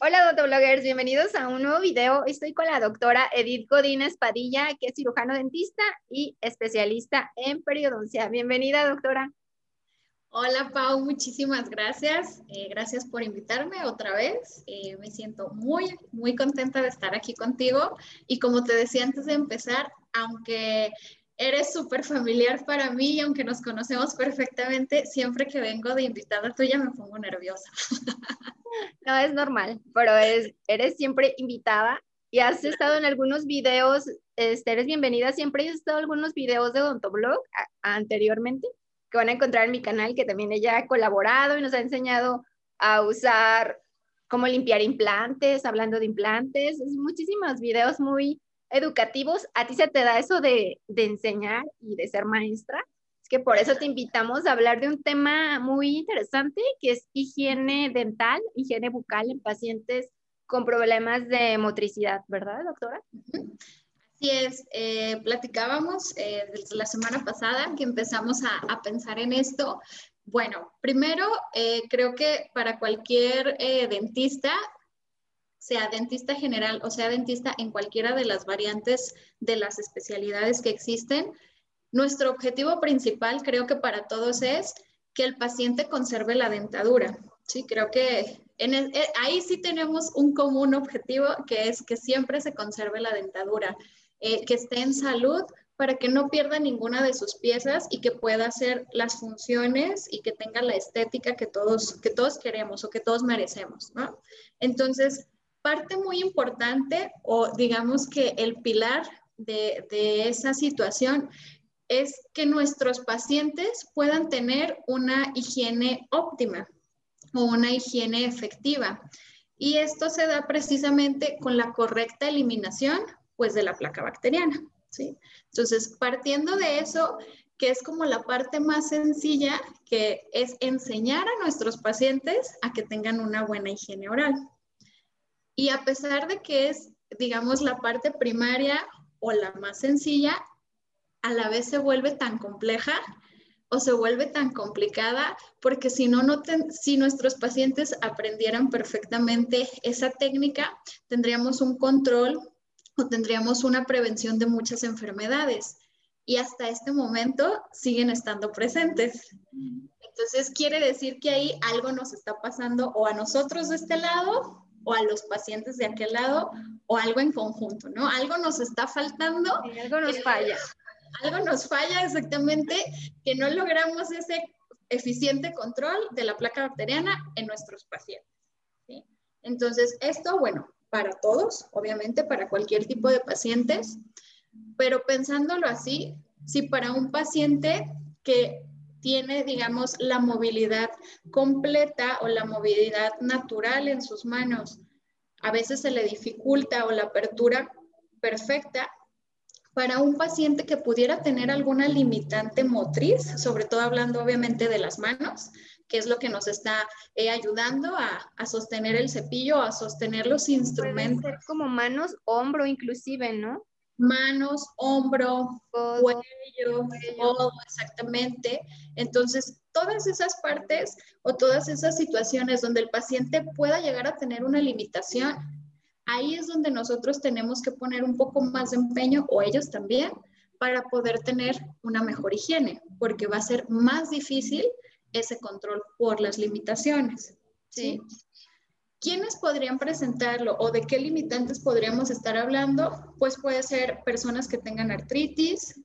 Hola odontólogos, bienvenidos a un nuevo video. Estoy con la doctora Edith Godínez Padilla, que es cirujano dentista y especialista en periodoncia. Bienvenida, doctora. Hola Pau, muchísimas gracias. Eh, gracias por invitarme otra vez. Eh, me siento muy, muy contenta de estar aquí contigo. Y como te decía antes de empezar, aunque eres súper familiar para mí y aunque nos conocemos perfectamente, siempre que vengo de invitada tuya me pongo nerviosa. No, es normal, pero es, eres siempre invitada y has estado en algunos videos, este, eres bienvenida, siempre. Has estado en algunos videos de Odontoblog anteriormente que van a encontrar en mi canal, que también ella ha colaborado y nos ha enseñado a usar cómo limpiar implantes, hablando de implantes, muchísimos videos muy educativos. ¿A ti se te da eso de, de enseñar y de ser maestra? Es que por eso te invitamos a hablar de un tema muy interesante, que es higiene dental, higiene bucal en pacientes con problemas de motricidad, ¿verdad, doctora? Así es, eh, platicábamos eh, desde la semana pasada que empezamos a, pensar en esto. Bueno, primero, eh, creo que para cualquier dentista, sea dentista general o sea dentista en cualquiera de las variantes de las especialidades que existen, nuestro objetivo principal creo que para todos es que el paciente conserve la dentadura. Sí, creo que en ahí sí tenemos un común objetivo que es que siempre se conserve la dentadura. Eh, que esté en salud para que no pierda ninguna de sus piezas y que pueda hacer las funciones y que tenga la estética que todos, que todos queremos o que todos merecemos. Entonces, parte muy importante o digamos que el pilar de, esa situación es que nuestros pacientes puedan tener una higiene óptima o una higiene efectiva. Y esto se da precisamente con la correcta eliminación pues de la placa bacteriana, ¿sí? Entonces, partiendo de eso, que es como la parte más sencilla, que es enseñar a nuestros pacientes a que tengan una buena higiene oral. Y a pesar de que es, digamos, la parte primaria o la más sencilla, a la vez se vuelve tan compleja o se vuelve tan complicada porque si no, no si nuestros pacientes aprendieran perfectamente esa técnica, tendríamos un control tendríamos una prevención de muchas enfermedades y hasta este momento siguen estando presentes. Entonces quiere decir que ahí algo nos está pasando o a nosotros de este lado o a los pacientes de aquel lado o algo en conjunto, ¿no? Algo nos está faltando. algo nos falla. Algo nos falla exactamente, que no logramos ese eficiente control de la placa bacteriana en nuestros pacientes. ¿sí? Entonces, esto, bueno, para todos, obviamente, para cualquier tipo de pacientes, pero pensándolo así, si para un paciente que tiene, digamos, la movilidad completa o la movilidad natural en sus manos, a veces se le dificulta o la apertura perfecta, para un paciente que pudiera tener alguna limitante motriz, sobre todo hablando obviamente de las manos, que es lo que nos está eh, ayudando a, sostener el cepillo, a sostener los instrumentos. Pueden ser como manos, hombro inclusive, ¿no? Manos, hombro, cuello, todo, exactamente. Entonces, todas esas partes o todas esas situaciones donde el paciente pueda llegar a tener una limitación, ahí es donde nosotros tenemos que poner un poco más de empeño, o ellos también, para poder tener una mejor higiene, porque va a ser más difícil ese control por las limitaciones. ¿sí? ¿Quiénes podrían presentarlo o de qué limitantes podríamos estar hablando? Pues puede ser personas que tengan artritis,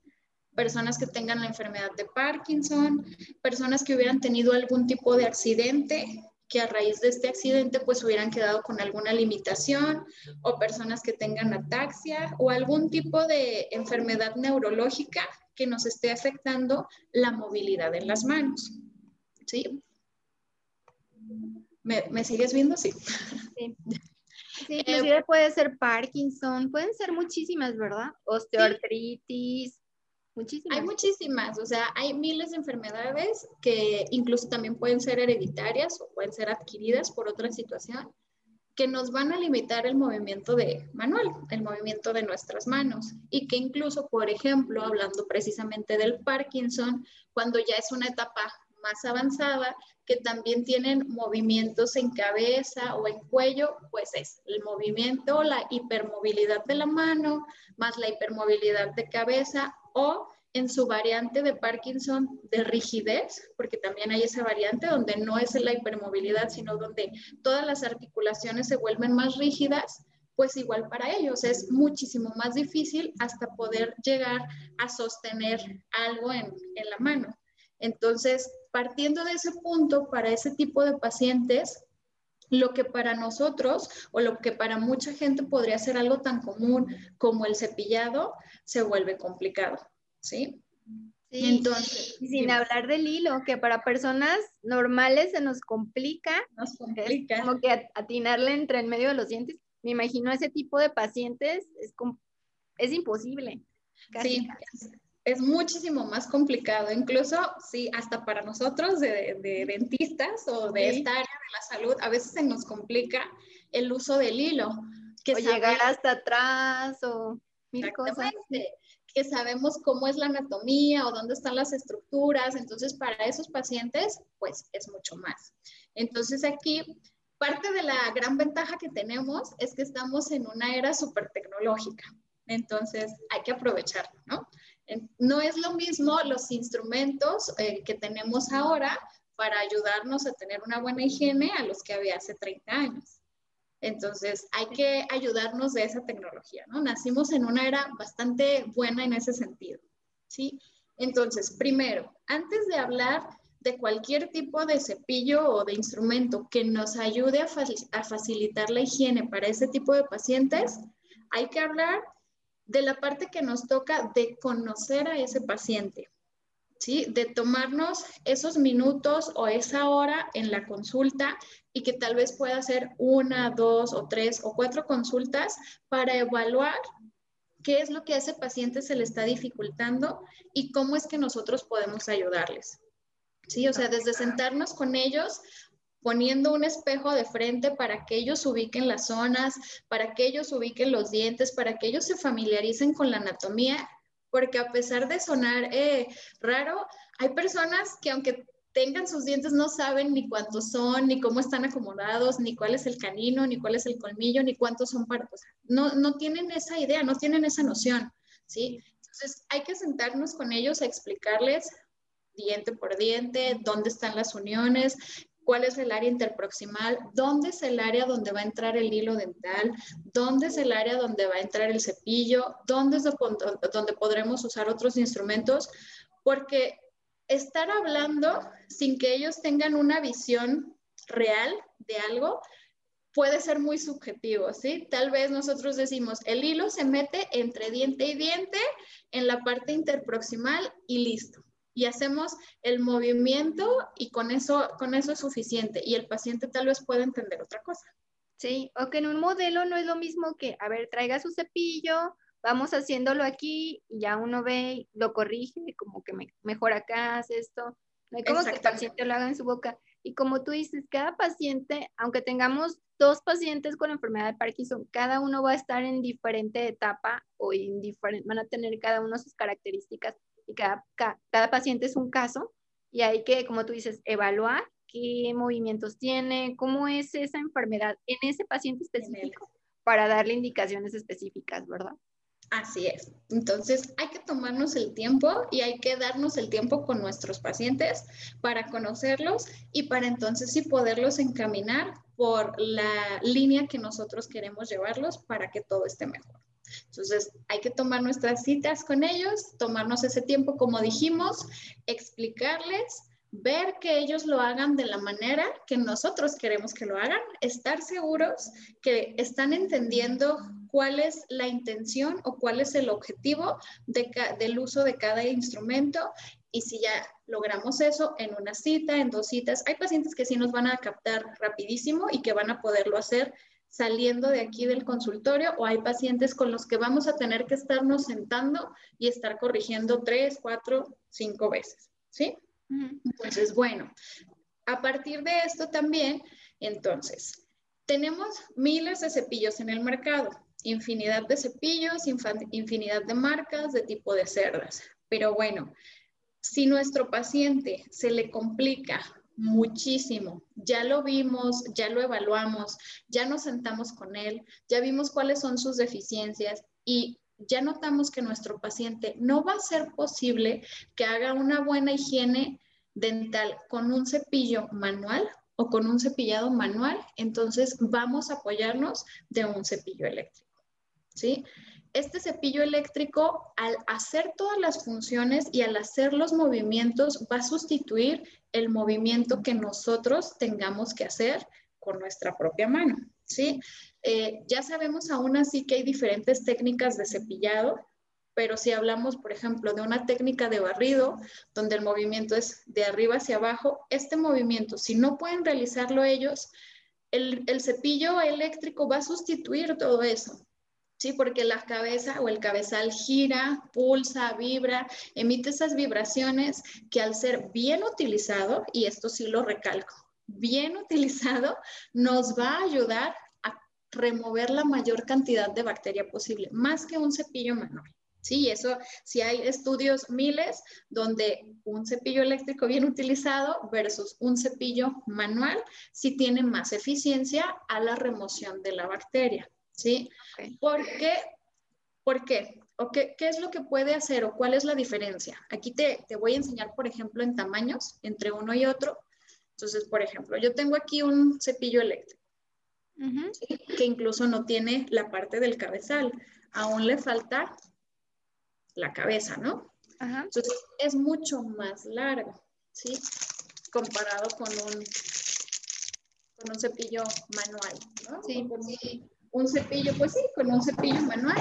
personas que tengan la enfermedad de Parkinson, personas que hubieran tenido algún tipo de accidente que a raíz de este accidente pues hubieran quedado con alguna limitación o personas que tengan ataxia o algún tipo de enfermedad neurológica que nos esté afectando la movilidad en las manos. ¿Sí? ¿Me, sigues viendo? Sí. Sí. inclusive puede ser Parkinson, pueden ser muchísimas, ¿verdad? Osteoartritis, muchísimas. Hay muchísimas, o sea, hay miles de enfermedades que incluso también pueden ser hereditarias o pueden ser adquiridas por otra situación que nos van a limitar el movimiento de manual, el movimiento de nuestras manos y que incluso, por ejemplo, hablando precisamente del Parkinson, cuando ya es una etapa más avanzada que también tienen movimientos en cabeza o en cuello, pues es el movimiento, la hipermovilidad de la mano, más la hipermovilidad de cabeza o en su variante de Parkinson de rigidez, porque también hay esa variante donde no es la hipermovilidad, sino donde todas las articulaciones se vuelven más rígidas, pues igual para ellos es muchísimo más difícil hasta poder llegar a sostener algo en, en la mano. Entonces, partiendo de ese punto, para ese tipo de pacientes, lo que para nosotros o lo que para mucha gente podría ser algo tan común como el cepillado, se vuelve complicado. ¿sí? Entonces, sin hablar del hilo, que para personas normales se nos complica, nos complica. como que atinarle entre en medio de los dientes. Me imagino ese tipo de pacientes es, es imposible. Sí, es, muchísimo más complicado, incluso sí, hasta para nosotros de, dentistas o de esta área de la salud, a veces se nos complica el uso del hilo. Que o llegar hasta atrás o mil cosas que sabemos cómo es la anatomía o dónde están las estructuras. Entonces, para esos pacientes, pues es mucho más. Entonces, aquí, parte de la gran ventaja que tenemos es que estamos en una era súper tecnológica. Entonces, hay que aprovecharlo, ¿no? No es lo mismo los instrumentos eh, que tenemos ahora para ayudarnos a tener una buena higiene a los que había hace 30 años. Entonces, hay que ayudarnos de esa tecnología, ¿no? Nacimos en una era bastante buena en ese sentido, ¿sí? Entonces, primero, antes de hablar de cualquier tipo de cepillo o de instrumento que nos ayude a, a facilitar la higiene para ese tipo de pacientes, hay que hablar de la parte que nos toca de conocer a ese paciente, ¿sí? De tomarnos esos minutos o esa hora en la consulta y que tal vez pueda ser una, dos o tres o cuatro consultas para evaluar qué es lo que a ese paciente se le está dificultando y cómo es que nosotros podemos ayudarles. Sí, o sea, desde sentarnos con ellos, poniendo un espejo de frente para que ellos ubiquen las zonas, para que ellos ubiquen los dientes, para que ellos se familiaricen con la anatomía, porque a pesar de sonar eh, raro, hay personas que aunque tengan sus dientes no saben ni cuántos son, ni cómo están acomodados, ni cuál es el canino, ni cuál es el colmillo, ni cuántos son para, no, no tienen esa idea, no tienen esa noción, ¿sí? Entonces hay que sentarnos con ellos a explicarles diente por diente, dónde están las uniones, cuál es el área interproximal, dónde es el área donde va a entrar el hilo dental, dónde es el área donde va a entrar el cepillo, dónde es donde podremos usar otros instrumentos, porque estar hablando sin que ellos tengan una visión real de algo puede ser muy subjetivo, ¿sí? Tal vez nosotros decimos, el hilo se mete entre diente y diente en la parte interproximal y listo. Y hacemos el movimiento y con eso, con eso es suficiente. Y el paciente tal vez pueda entender otra cosa. Sí, o que en un modelo no es lo mismo que, a ver, traiga su cepillo, vamos haciéndolo aquí y ya uno ve, lo corrige, como que me, mejor acá, hace esto. No hay como que el paciente lo haga en su boca. Y como tú dices, cada paciente, aunque tengamos dos pacientes con enfermedad de Parkinson, cada uno va a estar en diferente etapa o en diferente, van a tener cada uno sus características y cada, cada, paciente es un caso y hay que, como tú dices, evaluar qué movimientos tiene, cómo es esa enfermedad en ese paciente específico para darle indicaciones específicas, ¿verdad? Así es. Entonces hay que tomarnos el tiempo y hay que darnos el tiempo con nuestros pacientes para conocerlos y para entonces sí poderlos encaminar por la línea que nosotros queremos llevarlos para que todo esté mejor. Entonces hay que tomar nuestras citas con ellos, tomarnos ese tiempo como dijimos, explicarles ver que ellos lo hagan de la manera que nosotros queremos que lo hagan, estar seguros que están entendiendo cuál es la intención o cuál es el objetivo del uso de cada instrumento. Y si ya logramos eso en una cita, en dos citas, hay pacientes que sí nos van a captar rapidísimo y que van a poderlo hacer saliendo de aquí del consultorio o hay pacientes con los que vamos a tener que estarnos sentando y estar corrigiendo tres, cuatro, cinco veces, ¿sí? Entonces, bueno, a partir de esto también, entonces, tenemos miles de cepillos en el mercado, infinidad de cepillos, infinidad de marcas, de tipo de cerdas. Pero bueno, Si nuestro paciente se le complica muchísimo, ya lo vimos, ya lo evaluamos, ya nos sentamos con él, ya vimos cuáles son sus deficiencias y ya notamos que nuestro paciente no va a ser posible que haga una buena higiene dental con un cepillo manual o con un cepillado manual, entonces vamos a apoyarnos de un cepillo eléctrico. ¿Sí? Este cepillo eléctrico, al hacer todas las funciones y al hacer los movimientos, va a sustituir el movimiento que nosotros tengamos que hacer con nuestra propia mano. ¿sí? Eh, ya sabemos aún así que hay diferentes técnicas de cepillado, pero si hablamos, por ejemplo, de una técnica de barrido, donde el movimiento es de arriba hacia abajo, este movimiento, si no pueden realizarlo ellos, el, el cepillo eléctrico va a sustituir todo eso. Sí, porque la cabeza o el cabezal gira, pulsa, vibra, emite esas vibraciones que al ser bien utilizado, y esto sí lo recalco, bien utilizado, nos va a ayudar a remover la mayor cantidad de bacteria posible, más que un cepillo manual. Sí, eso sí hay estudios miles donde un cepillo eléctrico bien utilizado versus un cepillo manual sí tiene más eficiencia a la remoción de la bacteria, ¿sí? ¿Por qué? ¿Por qué? ¿O qué, qué, es lo que puede hacer o cuál es la diferencia? Aquí te, te voy a enseñar, por ejemplo, en tamaños entre uno y otro. Entonces, por ejemplo, yo tengo aquí un cepillo eléctrico, que incluso no tiene la parte del cabezal. Aún le falta la cabeza, ¿no? Entonces es mucho más largo, ¿sí? Comparado con un, con un cepillo manual, ¿no? Sí, un cepillo, pues sí, con un cepillo manual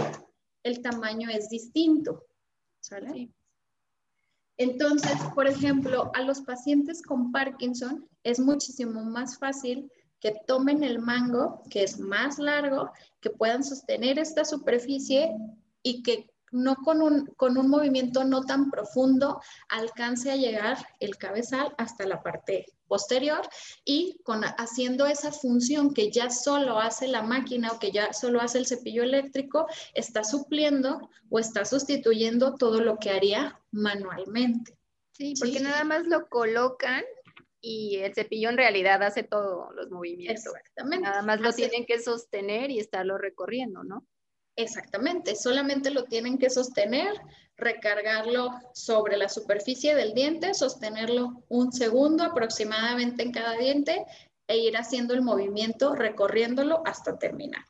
el tamaño es distinto, ¿sale? Entonces, por ejemplo, a los pacientes con Parkinson es muchísimo más fácil que tomen el mango, que es más largo, que puedan sostener esta superficie y que no con un, con un movimiento no tan profundo alcance a llegar el cabezal hasta la parte posterior y con, haciendo esa función que ya solo hace la máquina o que ya solo hace el cepillo eléctrico, está supliendo o está sustituyendo todo lo que haría manualmente. Sí, porque nada más lo colocan y el cepillo en realidad hace todos los movimientos. Exactamente. Nada más lo tienen que sostener y estarlo recorriendo, ¿no? Exactamente, solamente lo tienen que sostener, recargarlo sobre la superficie del diente, sostenerlo un segundo aproximadamente en cada diente e ir haciendo el movimiento, recorriéndolo hasta terminar.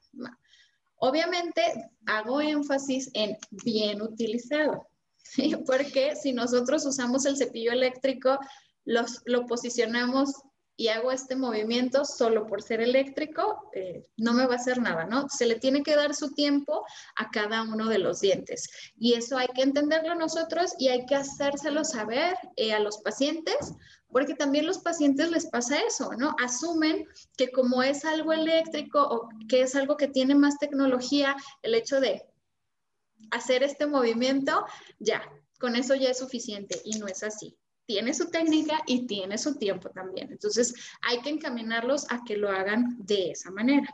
Obviamente hago énfasis en bien utilizado, porque si nosotros usamos el cepillo eléctrico, lo posicionamos y hago este movimiento solo por ser eléctrico, eh, no me va a hacer nada, ¿no? Se le tiene que dar su tiempo a cada uno de los dientes. Y eso hay que entenderlo nosotros y hay que hacérselo saber eh, a los pacientes, porque también los pacientes les pasa eso, ¿no? Asumen que como es algo eléctrico o que es algo que tiene más tecnología, el hecho de hacer este movimiento, ya, con eso ya es suficiente y no es así tiene su técnica y tiene su tiempo también. Entonces, hay que encaminarlos a que lo hagan de esa manera.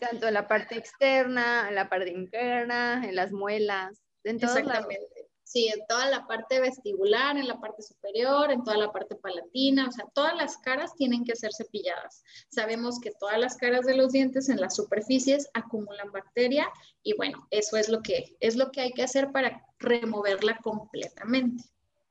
Tanto en la parte externa, en la parte interna, en las muelas, en Exactamente. Sí, en toda la parte vestibular, en la parte superior, en toda la parte palatina, o sea, todas las caras tienen que ser cepilladas. Sabemos que todas las caras de los dientes en las superficies acumulan bacteria y bueno, eso es lo que, es lo que hay que hacer para removerla completamente.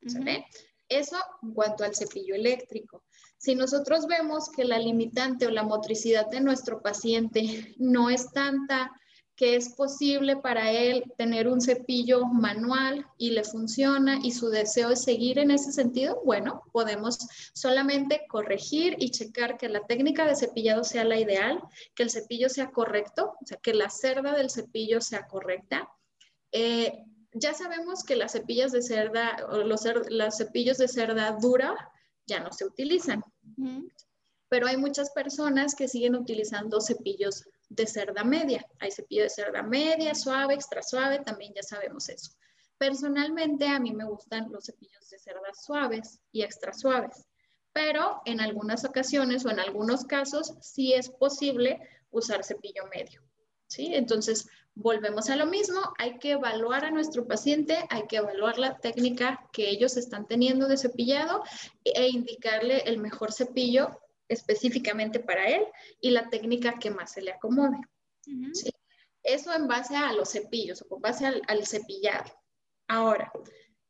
¿sale? Eso en cuanto al cepillo eléctrico. Si nosotros vemos que la limitante o la motricidad de nuestro paciente no es tanta que es posible para él tener un cepillo manual y le funciona y su deseo es seguir en ese sentido, bueno, podemos solamente corregir y checar que la técnica de cepillado sea la ideal, que el cepillo sea correcto, o sea, que la cerda del cepillo sea correcta. Eh, ya sabemos que las cepillas de cerda o los, cepillos de cerda dura ya no se utilizan. Pero hay muchas personas que siguen utilizando cepillos de cerda media. Hay cepillo de cerda media, suave, extra suave, también ya sabemos eso. Personalmente a mí me gustan los cepillos de cerda suaves y extra suaves, pero en algunas ocasiones o en algunos casos sí es posible usar cepillo medio. ¿sí? Entonces, volvemos a lo mismo, hay que evaluar a nuestro paciente, hay que evaluar la técnica que ellos están teniendo de cepillado e indicarle el mejor cepillo específicamente para él y la técnica que más se le acomode. Eso en base a los cepillos o con base al, al cepillado. Ahora,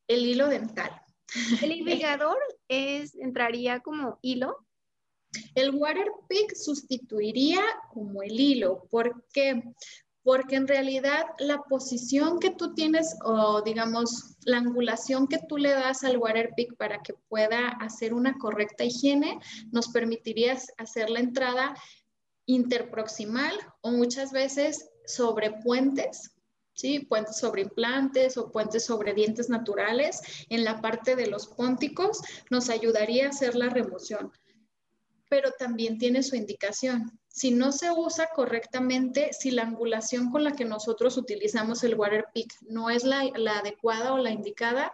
el hilo dental. ¿El irrigador es, entraría como hilo? El water pick sustituiría como el hilo. ¿Por qué? Porque en realidad la posición que tú tienes o digamos la angulación que tú le das al water pick para que pueda hacer una correcta higiene nos permitiría hacer la entrada interproximal o muchas veces sobre puentes ¿sí? Puentes sobre implantes o puentes sobre dientes naturales en la parte de los pónticos nos ayudaría a hacer la remoción. Pero también tiene su indicación. Si no se usa correctamente, si la angulación con la que nosotros utilizamos el water pick no es la, la adecuada o la indicada,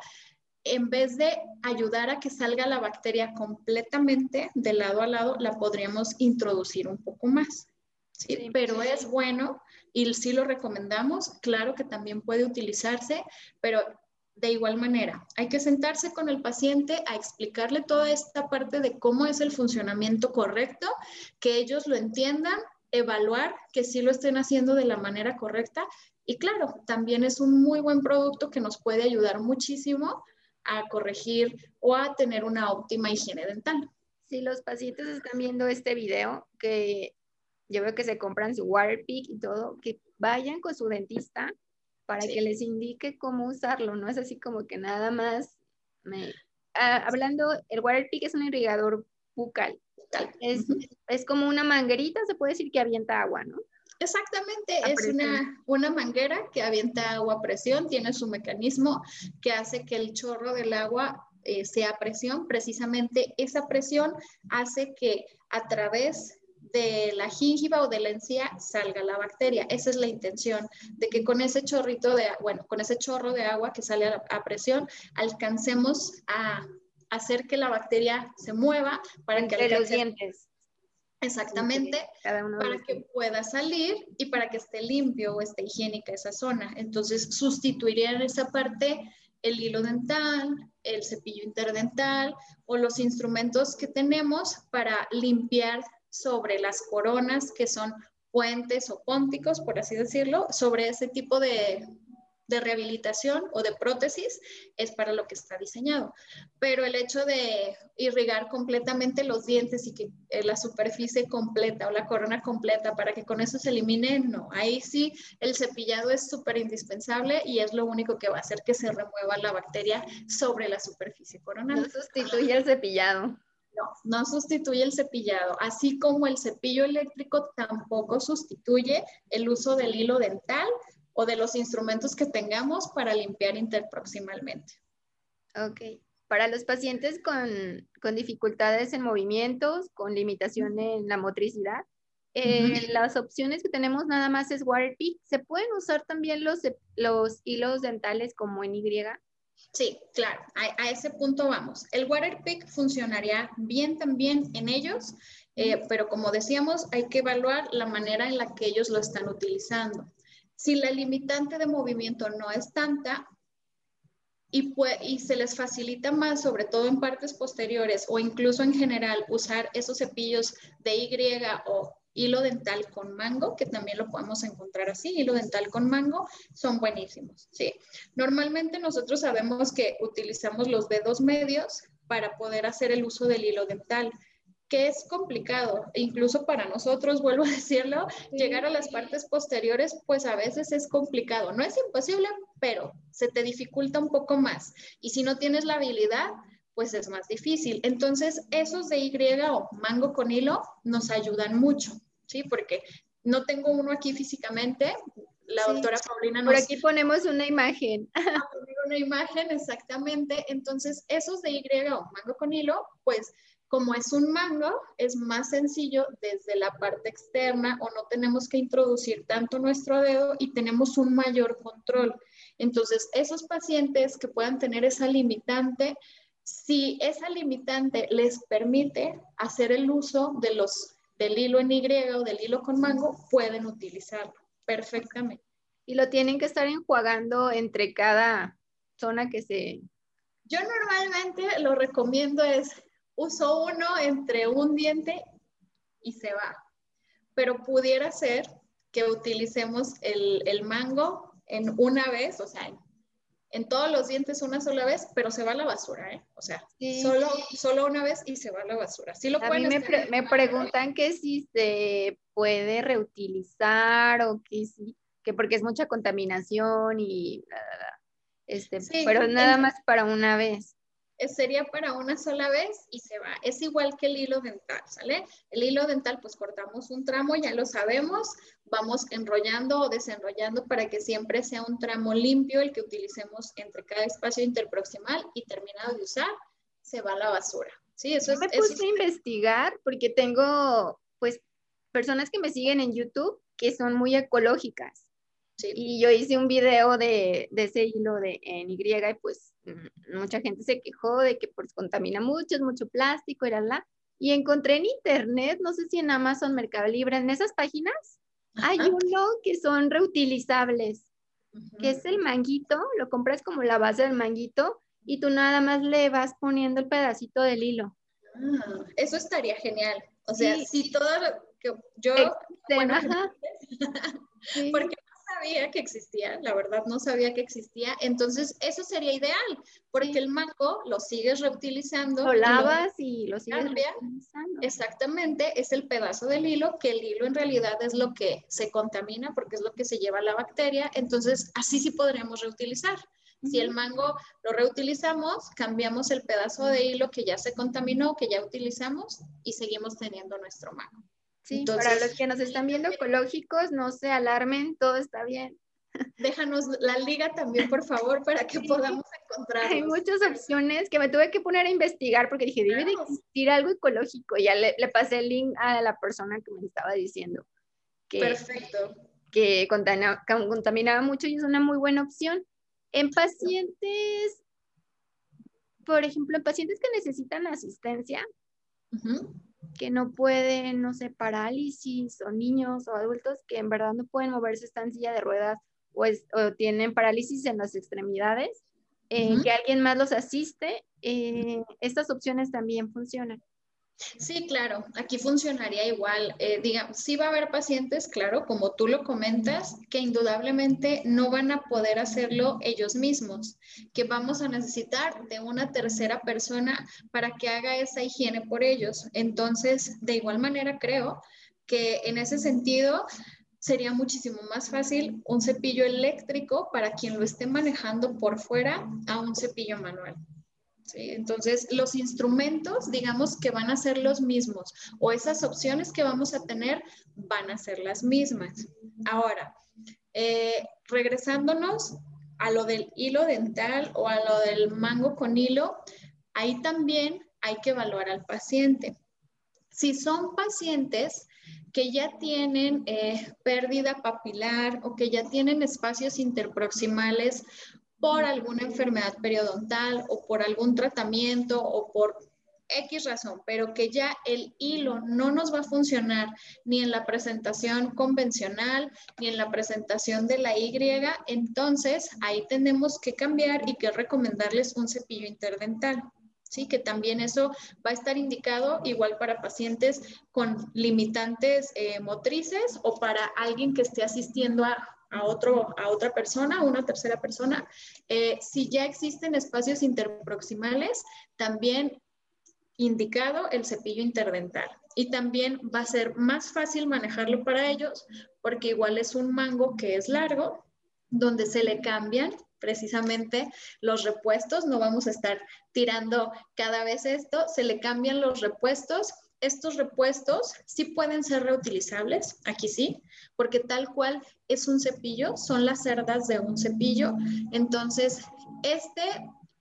en vez de ayudar a que salga la bacteria completamente de lado a lado, la podríamos introducir un poco más. ¿sí? Pero es bueno y sí lo recomendamos. Claro que también puede utilizarse, pero de igual manera, hay que sentarse con el paciente a explicarle toda esta parte de cómo es el funcionamiento correcto, que ellos lo entiendan, evaluar que sí lo estén haciendo de la manera correcta. Y claro, también es un muy buen producto que nos puede ayudar muchísimo a corregir o a tener una óptima higiene dental. Si los pacientes están viendo este video, que yo veo que se compran su Waterpik y todo, que vayan con su dentista para que les indique cómo usarlo, no es así como que nada más me... Ah, hablando, el Waterpik es un irrigador bucal, es, es como una manguerita, se puede decir que avienta agua, ¿no? Exactamente, es una, una, manguera que avienta agua a presión, tiene su mecanismo que hace que el chorro del agua eh, sea presión. Precisamente esa presión hace que a través de la gingiva o de la encía salga la bacteria. Esa es la intención, de que con ese chorrito de, bueno, con ese chorro de agua que sale a, presión, alcancemos a hacer que la bacteria se mueva para que los dientes. Exactamente, para que pueda salir y para que esté limpio o esté higiénica esa zona. Entonces, sustituiría en esa parte el hilo dental, el cepillo interdental o los instrumentos que tenemos para limpiar sobre las coronas, que son puentes o pónticos, por así decirlo, sobre ese tipo de, rehabilitación o de prótesis es para lo que está diseñado. Pero el hecho de irrigar completamente los dientes y que eh, la superficie completa o la corona completa para que con eso se elimine, no. Ahí sí el cepillado es súper indispensable y es lo único que va a hacer que se remueva la bacteria sobre la superficie coronal. No sustituye el cepillado. No, no sustituye el cepillado, así como el cepillo eléctrico tampoco sustituye el uso del hilo dental o de los instrumentos que tengamos para limpiar interproximalmente. Ok. Para los pacientes con, con dificultades en movimientos, con limitación en la motricidad, eh, las opciones que tenemos nada más es Waterpik. ¿Se pueden usar también los, los hilos dentales como en Y? Sí, claro, a, ese punto vamos. El water pick funcionaría bien también en ellos, eh, pero como decíamos, hay que evaluar la manera en la que ellos lo están utilizando. Si la limitante de movimiento no es tanta y, y se les facilita más, sobre todo en partes posteriores o incluso en general, usar esos cepillos de Y o hilo dental con mango, que también lo podemos encontrar así, hilo dental con mango, son buenísimos, ¿sí? Normalmente nosotros sabemos que utilizamos los dedos medios para poder hacer el uso del hilo dental, que es complicado, incluso para nosotros, vuelvo a decirlo, llegar a las partes posteriores, pues a veces es complicado. No es imposible, pero se te dificulta un poco más. Y si no tienes la habilidad, pues es más difícil. Entonces, esos de Y o mango con hilo nos ayudan mucho. ¿Sí? Porque no tengo uno aquí físicamente. La doctora Paulina nos... Por aquí ponemos una imagen. una imagen, exactamente. Entonces, esos de Y o mango con hilo, pues como es un mango, es más sencillo desde la parte externa o no tenemos que introducir tanto nuestro dedo y tenemos un mayor control. Entonces, esos pacientes que puedan tener esa limitante, si esa limitante les permite hacer el uso de los del hilo en Y o del hilo con mango, pueden utilizarlo. perfectamente. Y lo tienen que estar enjuagando entre cada zona que se... Yo normalmente lo recomiendo es, uso uno entre un diente y se va. Pero pudiera ser que utilicemos el, el mango en una vez, o sea, en, todos los dientes una sola vez, pero se va a la basura, ¿eh? O sea, solo, solo una vez y se va a la basura. Sí lo a mí me, me preguntan que si se puede reutilizar o que sí, que porque es mucha contaminación y este, pero nada más para una vez sería para una sola vez y se va. Es igual que el hilo dental, ¿sale? El hilo dental, pues cortamos un tramo, ya lo sabemos, vamos enrollando o desenrollando para que siempre sea un tramo limpio el que utilicemos entre cada espacio interproximal y terminado de usar, se va a la basura. Sí, eso es. Me puse a investigar porque tengo, pues, personas que me siguen en YouTube que son muy ecológicas. Y yo hice un video de, de, ese hilo de, en Y y pues mucha gente se quejó de que pues contamina mucho, es mucho plástico, era la. Y encontré en internet, no sé si en Amazon, Mercado Libre, en esas páginas, hay uno que son reutilizables, que es el manguito, lo compras como la base del manguito y tú nada más le vas poniendo el pedacito del hilo. Ah, eso estaría genial. O sea, si todo que yo... Bueno, porque sabía que existía, la verdad no sabía que existía, entonces eso sería ideal, porque el mango lo sigues reutilizando. Lo lavas y lo sigues reutilizando. Exactamente, es el pedazo del hilo, que el hilo en realidad es lo que se contamina porque es lo que se lleva la bacteria, entonces así sí podríamos reutilizar. Si el mango lo reutilizamos, cambiamos el pedazo de hilo que ya se contaminó, que ya utilizamos y seguimos teniendo nuestro mango. Sí, para los que nos están viendo ecológicos, no se alarmen, todo está bien. Déjanos la liga también, por favor, para que podamos encontrar. Hay muchas opciones que me tuve que poner a investigar porque dije, debe de existir algo ecológico. Ya le, pasé el link a la persona que me estaba diciendo. Que, Perfecto. Que contaminaba, mucho y es una muy buena opción. En pacientes, por ejemplo, en pacientes que necesitan asistencia, que no pueden, no sé, parálisis o niños o adultos que en verdad no pueden moverse, están en silla de ruedas o, tienen parálisis en las extremidades, eh, que alguien más los asiste, eh, estas opciones también funcionan. Sí, claro, aquí funcionaría igual. Eh, digamos, sí va a haber pacientes, claro, como tú lo comentas, que indudablemente no van a poder hacerlo ellos mismos, que vamos a necesitar de una tercera persona para que haga esa higiene por ellos. Entonces, de igual manera, creo que en ese sentido sería muchísimo más fácil un cepillo eléctrico para quien lo esté manejando por fuera a un cepillo manual. Entonces, los instrumentos, digamos que van a ser los mismos o esas opciones que vamos a tener van a ser las mismas. Ahora, eh, regresándonos a lo del hilo dental o a lo del mango con hilo, ahí también hay que evaluar al paciente. Si son pacientes que ya tienen eh, pérdida papilar o que ya tienen espacios interproximales por alguna enfermedad periodontal o por algún tratamiento o por X razón, pero que ya el hilo no nos va a funcionar ni en la presentación convencional ni en la presentación de la Y, entonces ahí tenemos que cambiar y que recomendarles un cepillo interdental. Sí, que también eso va a estar indicado igual para pacientes con limitantes eh, motrices o para alguien que esté asistiendo a a, otro, a otra persona, una tercera persona. Eh, si ya existen espacios interproximales, también indicado el cepillo interdental. Y también va a ser más fácil manejarlo para ellos porque igual es un mango que es largo, donde se le cambian precisamente los repuestos, no vamos a estar tirando cada vez esto, se le cambian los repuestos estos repuestos sí pueden ser reutilizables, aquí sí, porque tal cual es un cepillo, son las cerdas de un cepillo. Entonces, este,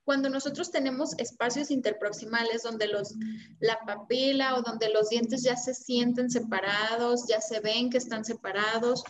cuando nosotros tenemos espacios interproximales donde los, la papila o donde los dientes ya se sienten separados, ya se ven que están separados,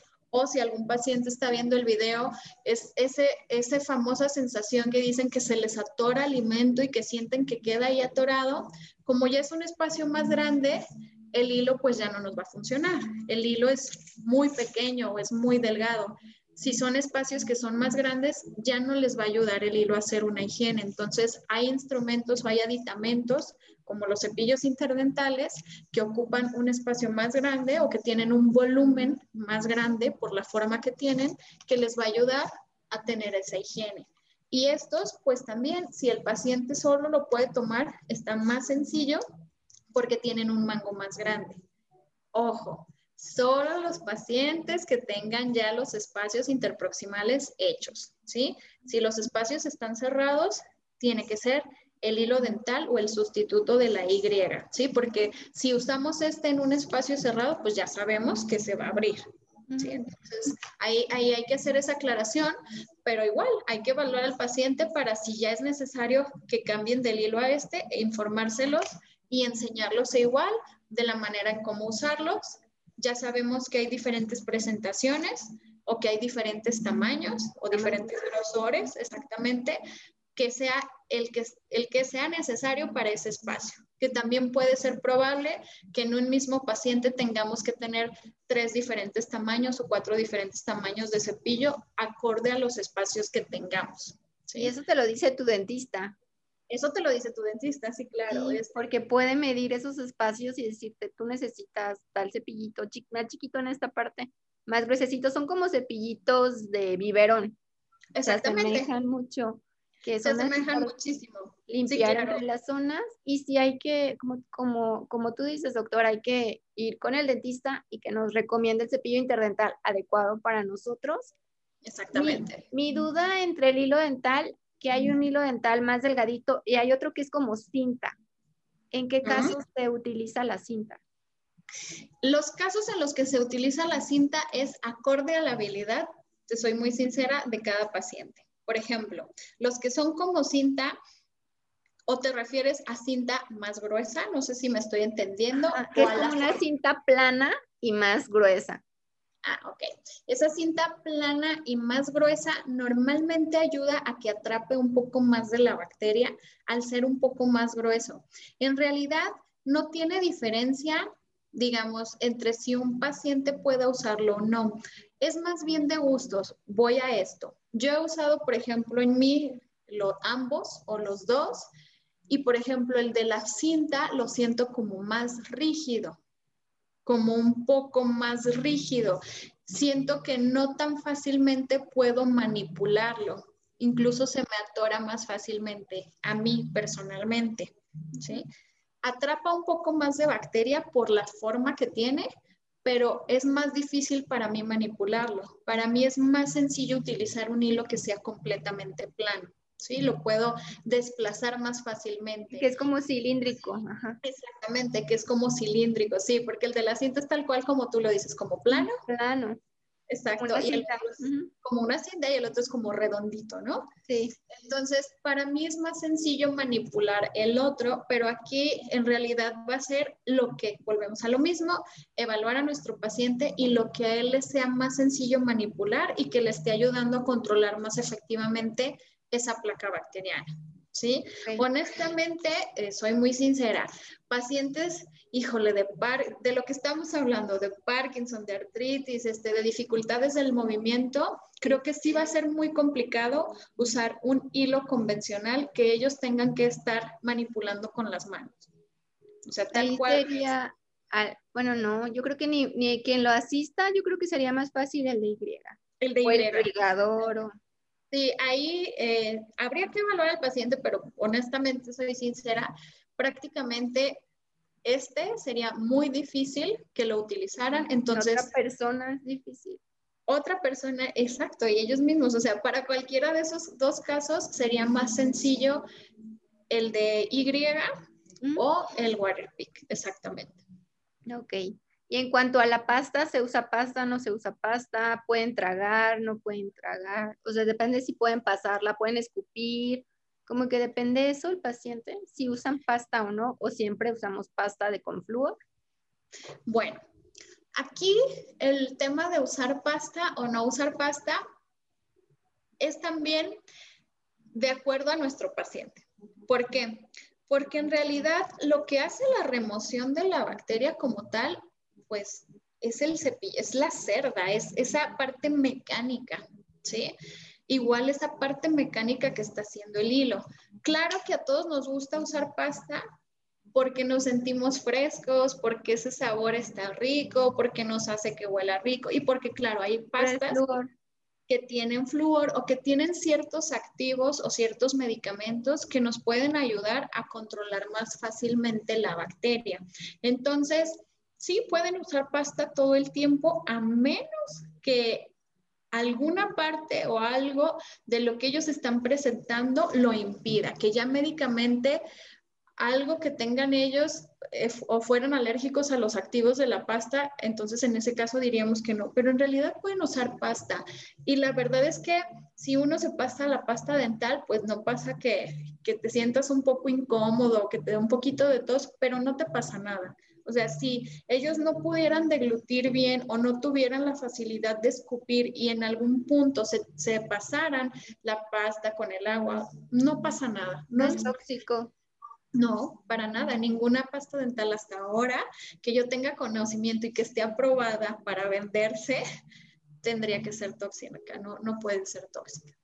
si algún paciente está viendo el video, es ese, esa famosa sensación que dicen que se les atora alimento y que sienten que queda ahí atorado, como ya es un espacio más grande, el hilo pues ya no nos va a funcionar. El hilo es muy pequeño o es muy delgado. Si son espacios que son más grandes, ya no les va a ayudar el hilo a hacer una higiene. Entonces, hay instrumentos o hay aditamentos como los cepillos interdentales que ocupan un espacio más grande o que tienen un volumen más grande por la forma que tienen, que les va a ayudar a tener esa higiene. Y estos, pues también, si el paciente solo lo puede tomar, está más sencillo porque tienen un mango más grande. Ojo, solo los pacientes que tengan ya los espacios interproximales hechos, ¿sí? Si los espacios están cerrados, tiene que ser el hilo dental o el sustituto de la Y, ¿sí? Porque si usamos este en un espacio cerrado, pues ya sabemos que se va a abrir. ¿sí? Entonces, ahí, ahí hay que hacer esa aclaración, pero igual hay que evaluar al paciente para si ya es necesario que cambien del hilo a este, e informárselos y enseñarlos igual de la manera en cómo usarlos. Ya sabemos que hay diferentes presentaciones o que hay diferentes tamaños o diferentes grosores, exactamente, que sea el que, el que sea necesario para ese espacio, que también puede ser probable que en un mismo paciente tengamos que tener tres diferentes tamaños o cuatro diferentes tamaños de cepillo acorde a los espacios que tengamos. Y eso te lo dice tu dentista. Eso te lo dice tu dentista, sí, claro. es... Porque puede medir esos espacios y decirte, tú necesitas tal cepillito más chiquito en esta parte, más gruesecito. Son como cepillitos de biberón. Exactamente. Se mucho que se asemejan muchísimo. Limpiar las zonas y si hay que, como, como, como tú dices, doctor, hay que ir con el dentista y que nos recomiende el cepillo interdental adecuado para nosotros. Exactamente. Mi, duda entre el hilo dental, que hay un hilo dental más delgadito y hay otro que es como cinta. ¿En qué casos se utiliza la cinta? Los casos en los que se utiliza la cinta es acorde a la habilidad, te soy muy sincera, de cada paciente. Por ejemplo, los que son como cinta, ¿O te refieres a cinta más gruesa? No sé si me estoy entendiendo. que es como una cinta plana y más gruesa. Ah, ok. Esa cinta plana y más gruesa normalmente ayuda a que atrape un poco más de la bacteria al ser un poco más grueso. En realidad, no tiene diferencia, digamos, entre si un paciente puede usarlo o no. Es más bien de gustos. Voy a esto. Yo he usado, por ejemplo, en mí los ambos o los dos y, por ejemplo, el de la cinta lo siento como más rígido, como un poco más rígido. Siento que no tan fácilmente puedo manipularlo. Incluso se me atora más fácilmente a mí personalmente. ¿sí? Atrapa un poco más de bacteria por la forma que tiene, pero es más difícil para mí manipularlo. Para mí es más sencillo utilizar un hilo que sea completamente plano. ¿sí? Lo puedo desplazar más fácilmente. Que es como cilíndrico. Ajá. Exactamente, que es como cilíndrico, sí, porque el de la cinta es tal cual como tú lo dices, como plano. Plano. Exacto, y el como una cinta y el otro es como redondito, ¿no? Sí. Entonces, para mí es más sencillo manipular el otro, pero aquí en realidad va a ser lo que, volvemos a lo mismo, evaluar a nuestro paciente y lo que a él le sea más sencillo manipular y que le esté ayudando a controlar más efectivamente esa placa bacteriana. ¿sí? Honestamente, eh, soy muy sincera, pacientes, híjole, de, de lo que estamos hablando, de Parkinson, de artritis, este, de dificultades del movimiento, creo que sí va a ser muy complicado usar un hilo convencional que ellos tengan que estar manipulando con las manos. O sea, tal cual. Sería, bueno, no, yo creo que ni, ni, quien lo asista, yo creo que sería más fácil el de Y. El de Y. O el o Sí, ahí eh, habría que evaluar al paciente, pero honestamente, soy sincera, prácticamente este sería muy difícil que lo utilizaran. Entonces, otra persona es difícil. Otra persona, exacto, y ellos mismos, o sea, para cualquiera de esos dos casos sería más sencillo el de Y mm. o el Waterpik, exactamente. Ok. Y en cuanto a la pasta, ¿se usa pasta, no se usa pasta? ¿Pueden tragar, no pueden tragar? O sea, depende si pueden pasarla, pueden escupir. Como que depende de eso el paciente, si usan pasta o no, o siempre usamos pasta de confluo. Bueno, aquí el tema de usar pasta o no usar pasta es también de acuerdo a nuestro paciente. ¿Por qué? porque en realidad lo que hace la remoción de la bacteria como tal, pues es el cepillo, es la cerda, es esa parte mecánica, ¿sí? Igual esa parte mecánica que está haciendo el hilo. Claro que a todos nos gusta usar pasta porque nos sentimos frescos, porque ese sabor está rico, porque nos hace que huela rico y porque, claro, hay pastas que tienen flúor o que tienen ciertos activos o ciertos medicamentos que nos pueden ayudar a controlar más fácilmente la bacteria. Entonces, sí pueden usar pasta todo el tiempo a menos que alguna parte o algo de lo que ellos están presentando lo impida, que ya médicamente algo que tengan ellos eh, o fueran alérgicos a los activos de la pasta, entonces en ese caso diríamos que no, pero en realidad pueden usar pasta. Y la verdad es que si uno se pasa la pasta dental, pues no pasa que, que te sientas un poco incómodo, que te dé un poquito de tos, pero no te pasa nada. O sea, si ellos no pudieran deglutir bien o no tuvieran la facilidad de escupir y en algún punto se, se pasaran la pasta con el agua, no pasa nada. No, es tóxico. No, para nada. Ninguna pasta dental hasta ahora que yo tenga conocimiento y que esté aprobada para venderse tendría que ser tóxica. No, no puede ser tóxica.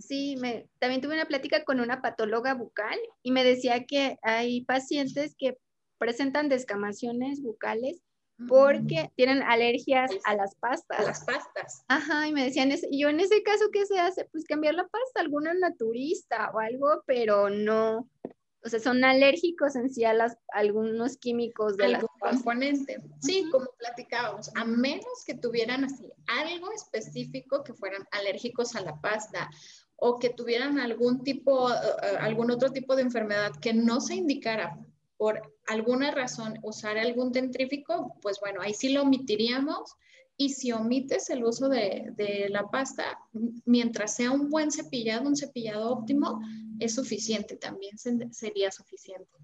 Sí, me, también tuve una plática con una patóloga bucal y me decía que hay pacientes que presentan descamaciones bucales porque tienen alergias a las pastas. A las pastas. Ajá, y me decían, y yo en ese caso, ¿qué se hace? Pues cambiar la pasta, alguna naturista o algo, pero no, o sea, son alérgicos en sí a, algunos químicos de la componente. Sí, como platicábamos, a menos que tuvieran así algo específico que fueran alérgicos a la pasta o que tuvieran algún tipo, eh, algún otro tipo de enfermedad que no se indicara por alguna razón usar algún dentrífico, pues bueno, ahí sí lo omitiríamos. Y si omites el uso de, de, la pasta, mientras sea un buen cepillado, un cepillado óptimo, es suficiente, también sería suficiente.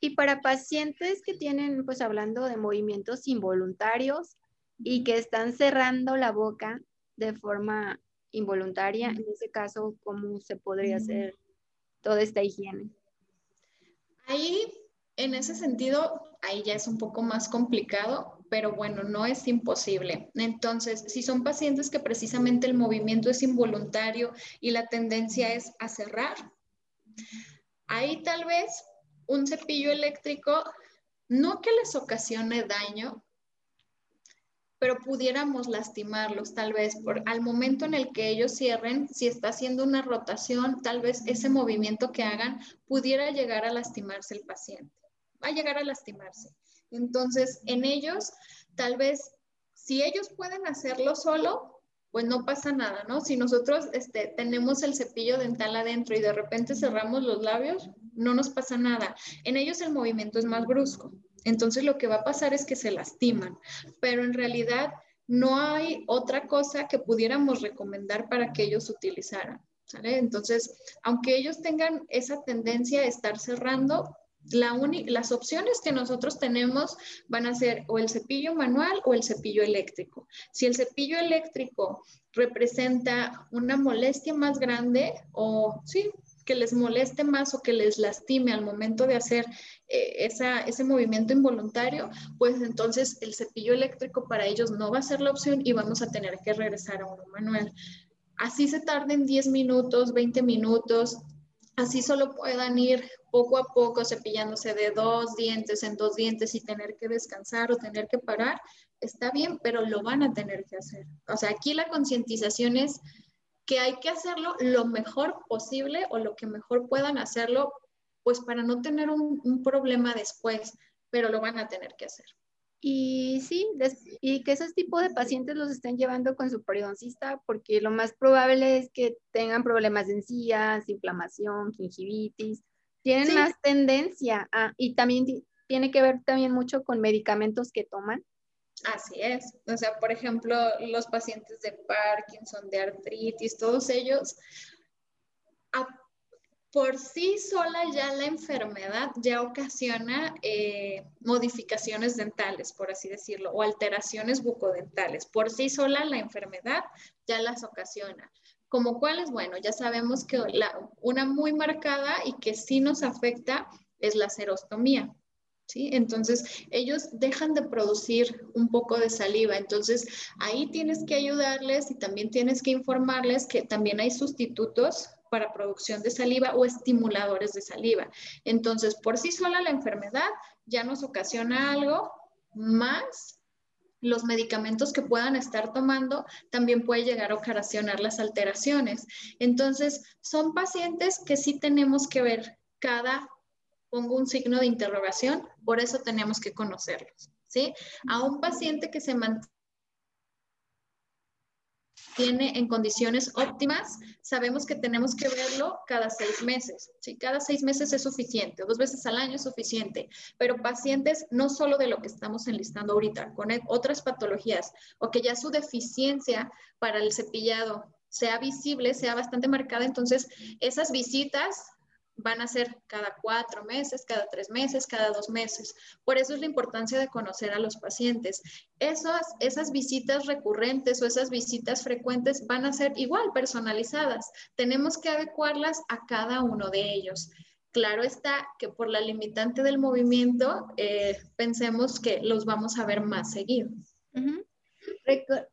Y para pacientes que tienen, pues hablando de movimientos involuntarios y que están cerrando la boca de forma involuntaria, en ese caso, ¿cómo se podría hacer toda esta higiene? Ahí en ese sentido, ahí ya es un poco más complicado, pero bueno, no es imposible. Entonces, si son pacientes que precisamente el movimiento es involuntario y la tendencia es a cerrar, ahí tal vez un cepillo eléctrico, no que les ocasione daño, pero pudiéramos lastimarlos tal vez por al momento en el que ellos cierren, si está haciendo una rotación, tal vez ese movimiento que hagan pudiera llegar a lastimarse el paciente va a llegar a lastimarse. Entonces, en ellos, tal vez, si ellos pueden hacerlo solo, pues no pasa nada, ¿no? Si nosotros este, tenemos el cepillo dental adentro y de repente cerramos los labios, no nos pasa nada. En ellos el movimiento es más brusco. Entonces lo que va a pasar es que se lastiman, pero en realidad no hay otra cosa que pudiéramos recomendar para que ellos utilizaran. ¿sale? Entonces, aunque ellos tengan esa tendencia a estar cerrando, las opciones que nosotros tenemos van a ser o el cepillo manual o el cepillo eléctrico. Si el cepillo eléctrico representa una molestia más grande o sí, que les moleste más o que les lastime al momento de hacer eh, ese movimiento involuntario, pues entonces el cepillo eléctrico para ellos no va a ser la opción y vamos a tener que regresar a uno manual. Así se tarden 10 minutos, 20 minutos, así solo puedan ir poco a poco cepillándose de dos dientes en dos dientes y tener que descansar o tener que parar, está bien, pero lo van a tener que hacer. O sea, aquí la concientización es que hay que hacerlo lo mejor posible o lo que mejor puedan hacerlo, pues para no tener un, problema después, pero lo van a tener que hacer. Y sí, y que esos tipos de pacientes los estén llevando con su periodoncista, porque lo más probable es que tengan problemas de encías, inflamación, gingivitis, tienen más tendencia y también tiene que ver también mucho con medicamentos que toman. Así es. O sea, por ejemplo, los pacientes de Parkinson, de artritis, todos ellos, por sí sola ya la enfermedad ya ocasiona eh, modificaciones dentales, por así decirlo, o alteraciones bucodentales. Por sí sola la enfermedad ya las ocasiona. ¿Como cuáles? Bueno, ya sabemos que una muy marcada y que sí nos afecta es la serostomía. ¿Sí? Entonces, ellos dejan de producir un poco de saliva. Entonces, ahí tienes que ayudarles y también tienes que informarles que también hay sustitutos para producción de saliva o estimuladores de saliva. Entonces, por sí sola la enfermedad ya nos ocasiona algo más los medicamentos que puedan estar tomando también puede llegar a ocasionar las alteraciones. Entonces, son pacientes que sí tenemos que ver cada, pongo un signo de interrogación, por eso tenemos que conocerlos, ¿sí? A un paciente que se mantiene tiene en condiciones óptimas, sabemos que tenemos que verlo cada seis meses. ¿sí? Cada seis meses es suficiente, dos veces al año es suficiente, pero pacientes no solo de lo que estamos enlistando ahorita, con otras patologías o que ya su deficiencia para el cepillado sea visible, sea bastante marcada, entonces esas visitas van a ser cada cuatro meses, cada tres meses, cada dos meses. Por eso es la importancia de conocer a los pacientes. Esas, esas visitas recurrentes o esas visitas frecuentes van a ser igual personalizadas. Tenemos que adecuarlas a cada uno de ellos. Claro está que por la limitante del movimiento, eh, pensemos que los vamos a ver más seguido.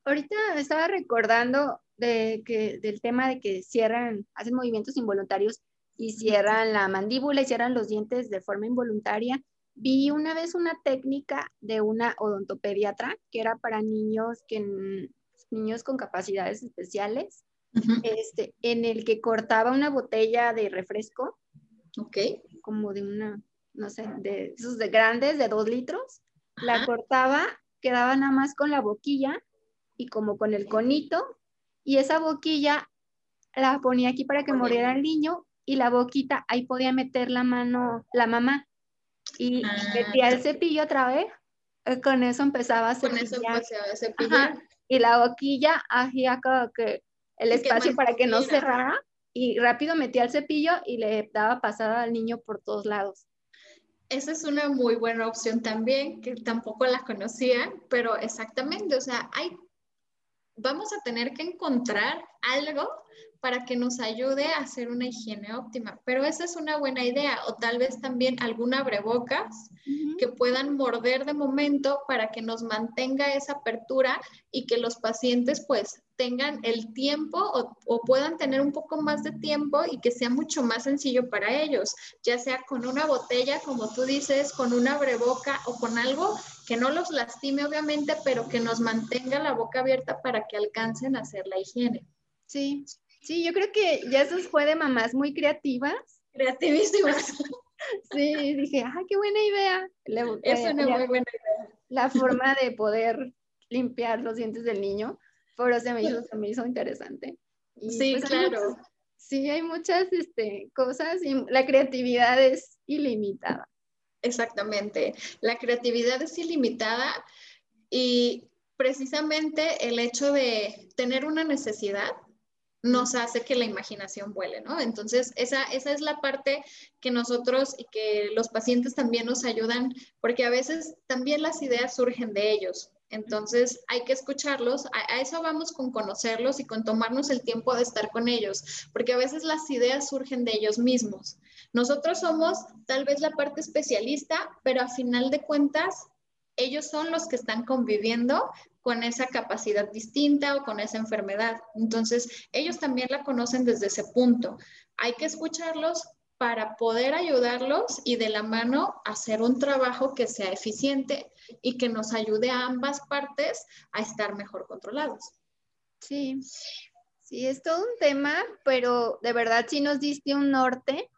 Ahorita estaba recordando de que, del tema de que cierran, hacen movimientos involuntarios y cierran la mandíbula y cierran los dientes de forma involuntaria. Vi una vez una técnica de una odontopediatra que era para niños, que, niños con capacidades especiales, este, en el que cortaba una botella de refresco, okay. como de una, no sé, de esos de grandes, de dos litros, la cortaba, quedaba nada más con la boquilla y como con el conito, y esa boquilla la ponía aquí para que muriera el niño y la boquita, ahí podía meter la mano la mamá. Y ah, metía el cepillo otra vez, eh, con eso empezaba a cepillar. y la boquilla hacía como que el espacio para que no cerrara y rápido metía el cepillo y le daba pasada al niño por todos lados. Esa es una muy buena opción también, que tampoco la conocía, pero exactamente, o sea, hay, vamos a tener que encontrar algo para que nos ayude a hacer una higiene óptima. Pero esa es una buena idea. O tal vez también alguna abrebocas que puedan morder de momento para que nos mantenga esa apertura y que los pacientes pues tengan el tiempo o, o, puedan tener un poco más de tiempo y que sea mucho más sencillo para ellos, ya sea con una botella, como tú dices, con una abreboca o con algo que no los lastime obviamente, pero que nos mantenga la boca abierta para que alcancen a hacer la higiene. Sí, Sí, yo creo que ya eso fue de mamás muy creativas. Creativísimas. Sí, dije, ah, qué buena idea. es una muy buena idea. La forma de poder limpiar los dientes del niño, pero se me hizo, se me hizo interesante. sí, pues, claro. sí, hay muchas este, cosas y la creatividad es ilimitada. Exactamente, la creatividad es ilimitada y precisamente el hecho de tener una necesidad nos hace que la imaginación vuele, ¿no? Entonces, esa, esa es la parte que nosotros y que los pacientes también nos ayudan, porque a veces también las ideas surgen de ellos. Entonces, hay que escucharlos, a, eso vamos con conocerlos y con tomarnos el tiempo de estar con ellos, porque a veces las ideas surgen de ellos mismos. Nosotros somos tal vez la parte especialista, pero a final de cuentas, ellos son los que están conviviendo con esa capacidad distinta o con esa enfermedad. Entonces, ellos también la conocen desde ese punto. Hay que escucharlos para poder ayudarlos y de la mano hacer un trabajo que sea eficiente y que nos ayude a ambas partes a estar mejor controlados. Sí, sí, es todo un tema, pero de verdad sí nos diste un norte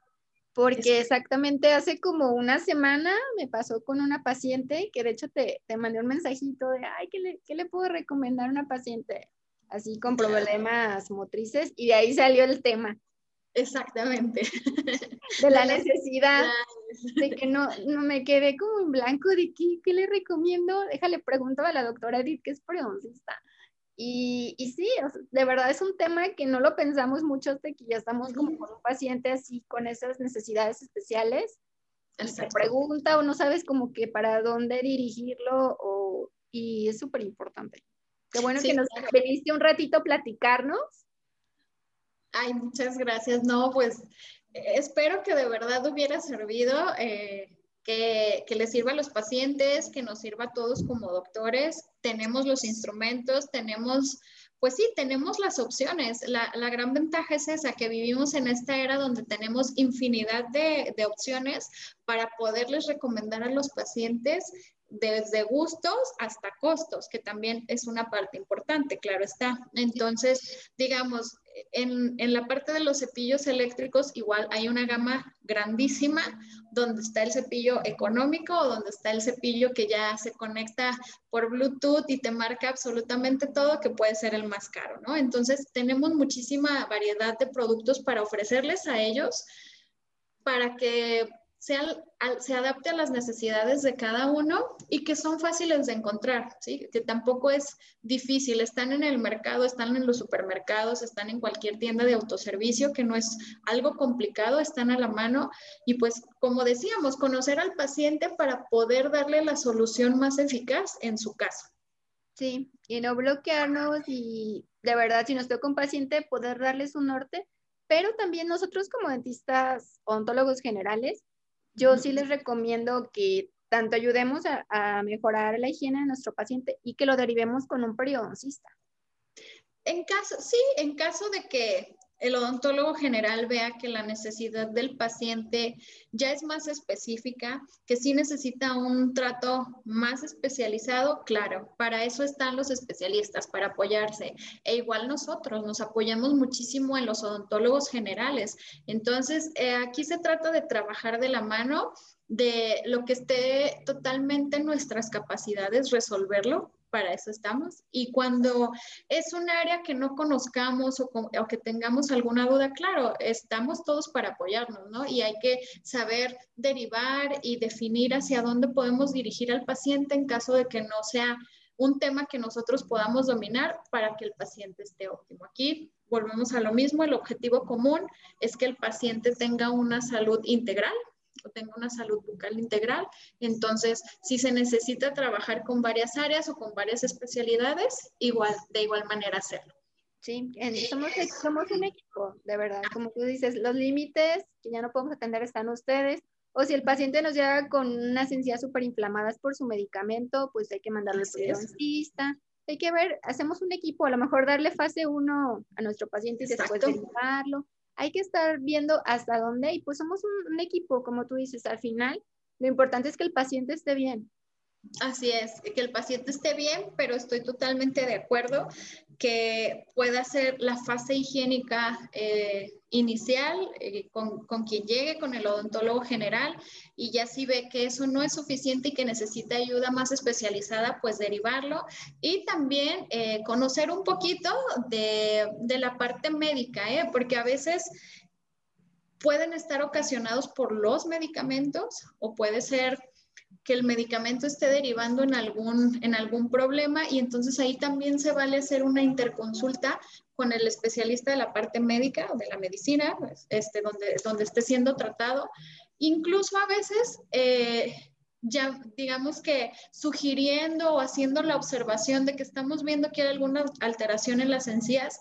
porque exactamente hace como una semana me pasó con una paciente que de hecho te, te mandé un mensajito de, ay, ¿qué le, ¿qué le, puedo recomendar a una paciente así con problemas motrices? Y de ahí salió el tema. Exactamente. De la necesidad de que no, no me quede como en blanco de qué, qué le recomiendo. Déjale, pregunto a la doctora Edith, que es preoncista. Y, y, sí, de verdad es un tema que no lo pensamos mucho de que ya estamos como con un paciente así con esas necesidades especiales. Se pregunta o no sabes como que para dónde dirigirlo o, y es súper importante. Qué bueno que nos veniste un ratito a platicarnos. Ay, muchas gracias. No, pues espero que de verdad hubiera servido. Eh, que, les sirva a los pacientes, que nos sirva a todos como doctores. Tenemos los instrumentos, tenemos pues sí, tenemos las opciones. La, gran ventaja es esa, que vivimos en esta era donde tenemos infinidad de, de, opciones para poderles recomendar a los pacientes desde gustos hasta costos, que también es una parte importante, claro está. Entonces, digamos, en, en, la parte de los cepillos eléctricos, igual hay una gama grandísima donde está el cepillo económico o donde está el cepillo que ya se conecta por Bluetooth y te marca absolutamente todo, que puede ser el más caro, ¿no? Entonces, tenemos muchísima variedad de productos para ofrecerles a ellos para que se adapte a las necesidades de cada uno y que son fáciles de encontrar, ¿sí? que tampoco es difícil. Están en el mercado, están en los supermercados, están en cualquier tienda de autoservicio, que no es algo complicado, están a la mano. Y pues, como decíamos, conocer al paciente para poder darle la solución más eficaz en su caso. Sí, y no bloquearnos y de verdad, si nos toca un paciente, poder darles un norte, pero también nosotros como dentistas ontólogos generales, yo sí les recomiendo que tanto ayudemos a, mejorar la higiene de nuestro paciente y que lo derivemos con un periodoncista. En caso, sí, en caso de que el odontólogo general vea que la necesidad del paciente ya es más específica, que sí necesita un trato más especializado, claro, para eso están los especialistas, para apoyarse. E igual nosotros nos apoyamos muchísimo en los odontólogos generales. Entonces, eh, aquí se trata de trabajar de la mano de lo que esté totalmente en nuestras capacidades, resolverlo para eso estamos. Y cuando es un área que no conozcamos o, que tengamos alguna duda, claro, estamos todos para apoyarnos, ¿no? Y hay que saber derivar y definir hacia dónde podemos dirigir al paciente en caso de que no sea un tema que nosotros podamos dominar para que el paciente esté óptimo. Aquí volvemos a lo mismo, el objetivo común es que el paciente tenga una salud integral, o tenga una salud bucal integral. Entonces, si se necesita trabajar con varias áreas o con varias especialidades, igual, de igual manera hacerlo. Sí, somos, somos un equipo, de verdad. Como tú dices, los límites que ya no podemos atender están ustedes. O si el paciente nos llega con unas encías súper inflamadas por su medicamento, pues hay que mandarle al periodoncista. Hay que ver, hacemos un equipo, a lo mejor darle fase 1 a nuestro paciente y después derivarlo hay que estar viendo hasta dónde y pues somos un, equipo, como tú dices, al final lo importante es que el paciente esté bien. Así es, que el paciente esté bien, pero estoy totalmente de acuerdo que pueda ser la fase higiénica eh, inicial eh, con, con, quien llegue, con el odontólogo general, y ya si ve que eso no es suficiente y que necesita ayuda más especializada, pues derivarlo. Y también eh, conocer un poquito de, de la parte médica, porque a veces pueden estar ocasionados por los medicamentos o puede ser que el medicamento esté derivando en algún, en algún problema y entonces ahí también se vale hacer una interconsulta con el especialista de la parte médica o de la medicina, pues, este, donde, donde esté siendo tratado. Incluso a veces, eh, ya digamos que sugiriendo o haciendo la observación de que estamos viendo que hay alguna alteración en las encías,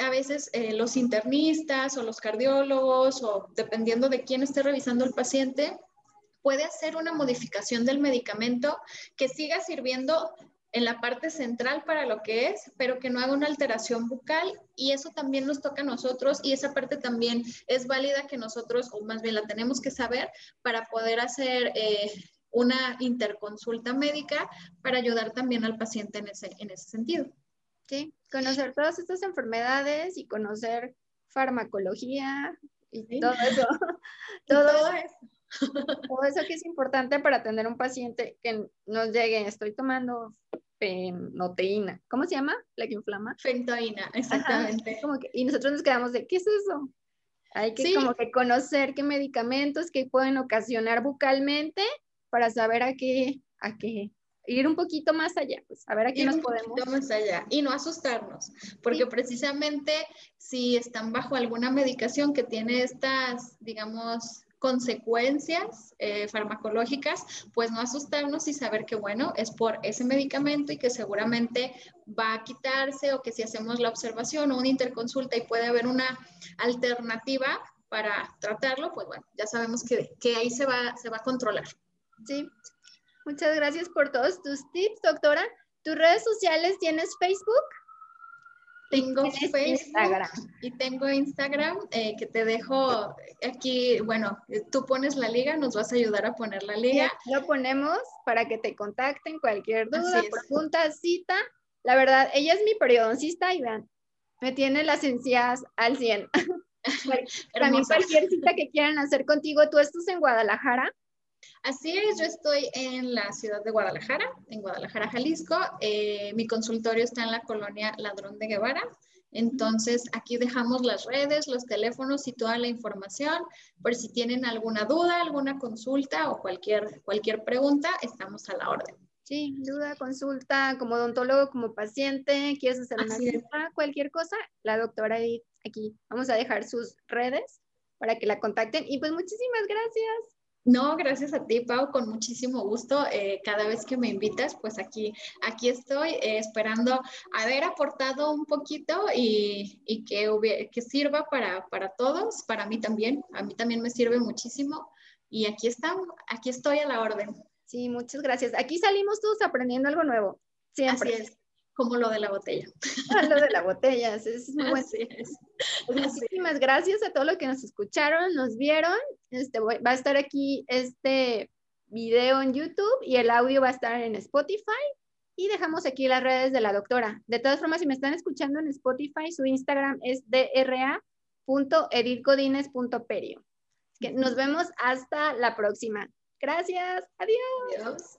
a veces eh, los internistas o los cardiólogos o dependiendo de quién esté revisando el paciente, puede hacer una modificación del medicamento que siga sirviendo en la parte central para lo que es, pero que no haga una alteración bucal y eso también nos toca a nosotros y esa parte también es válida que nosotros, o más bien la tenemos que saber para poder hacer eh, una interconsulta médica para ayudar también al paciente en ese, en ese sentido. Sí, conocer todas estas enfermedades y conocer farmacología y todo eso. todo eso todo eso que es importante para atender a un paciente que nos llegue, estoy tomando fenoteína. ¿Cómo se llama? La que inflama. Fentoína, exactamente. y nosotros nos quedamos de, ¿qué es eso? Hay que como que conocer qué medicamentos que pueden ocasionar bucalmente para saber a qué, a qué ir un poquito más allá, pues a ver a qué nos podemos. más allá y no asustarnos, porque precisamente si están bajo alguna medicación que tiene estas, digamos, consecuencias eh, farmacológicas, pues no asustarnos y saber que, bueno, es por ese medicamento y que seguramente va a quitarse o que si hacemos la observación o una interconsulta y puede haber una alternativa, para tratarlo, pues bueno, ya sabemos que, que ahí se va, se va a controlar. Sí, muchas gracias por todos tus tips, doctora. ¿Tus redes sociales tienes Facebook? Tengo Facebook Instagram. y tengo Instagram eh, que te dejo aquí, bueno, tú pones la liga, nos vas a ayudar a poner la liga. lo ponemos para que te contacten cualquier duda, pregunta, cita. La verdad, ella es mi periodoncista y vean, me tiene las encías al 100. También cualquier cita que quieran hacer contigo, tú estás en Guadalajara. Así es, yo estoy en la ciudad de Guadalajara, en Guadalajara, Jalisco. Eh, mi consultorio está en la colonia Ladrón de Guevara. Entonces, aquí dejamos las redes, los teléfonos y toda la información. Por si tienen alguna duda, alguna consulta o cualquier, cualquier pregunta, estamos a la orden. Sí, duda, consulta, como odontólogo, como paciente, quieres hacer una cita, cualquier cosa, la doctora Edith aquí vamos a dejar sus redes para que la contacten. Y pues muchísimas gracias. No, gracias a ti, Pau, con muchísimo gusto. Eh, cada vez que me invitas, pues aquí, aquí estoy eh, esperando haber aportado un poquito y, y que, que sirva para, para todos, para mí también. A mí también me sirve muchísimo. Y aquí estamos, aquí estoy a la orden. Sí, muchas gracias. Aquí salimos todos aprendiendo algo nuevo. Siempre. Así es como lo de la botella. Ah, lo de la botella, es muy bueno. Pues muchísimas gracias a todos los que nos escucharon, nos vieron. Este, va a estar aquí este video en YouTube y el audio va a estar en Spotify. Y dejamos aquí las redes de la doctora. De todas formas, si me están escuchando en Spotify, su Instagram es dra.edilcodines.perio. Que nos vemos hasta la próxima. Gracias. Adiós. Adiós.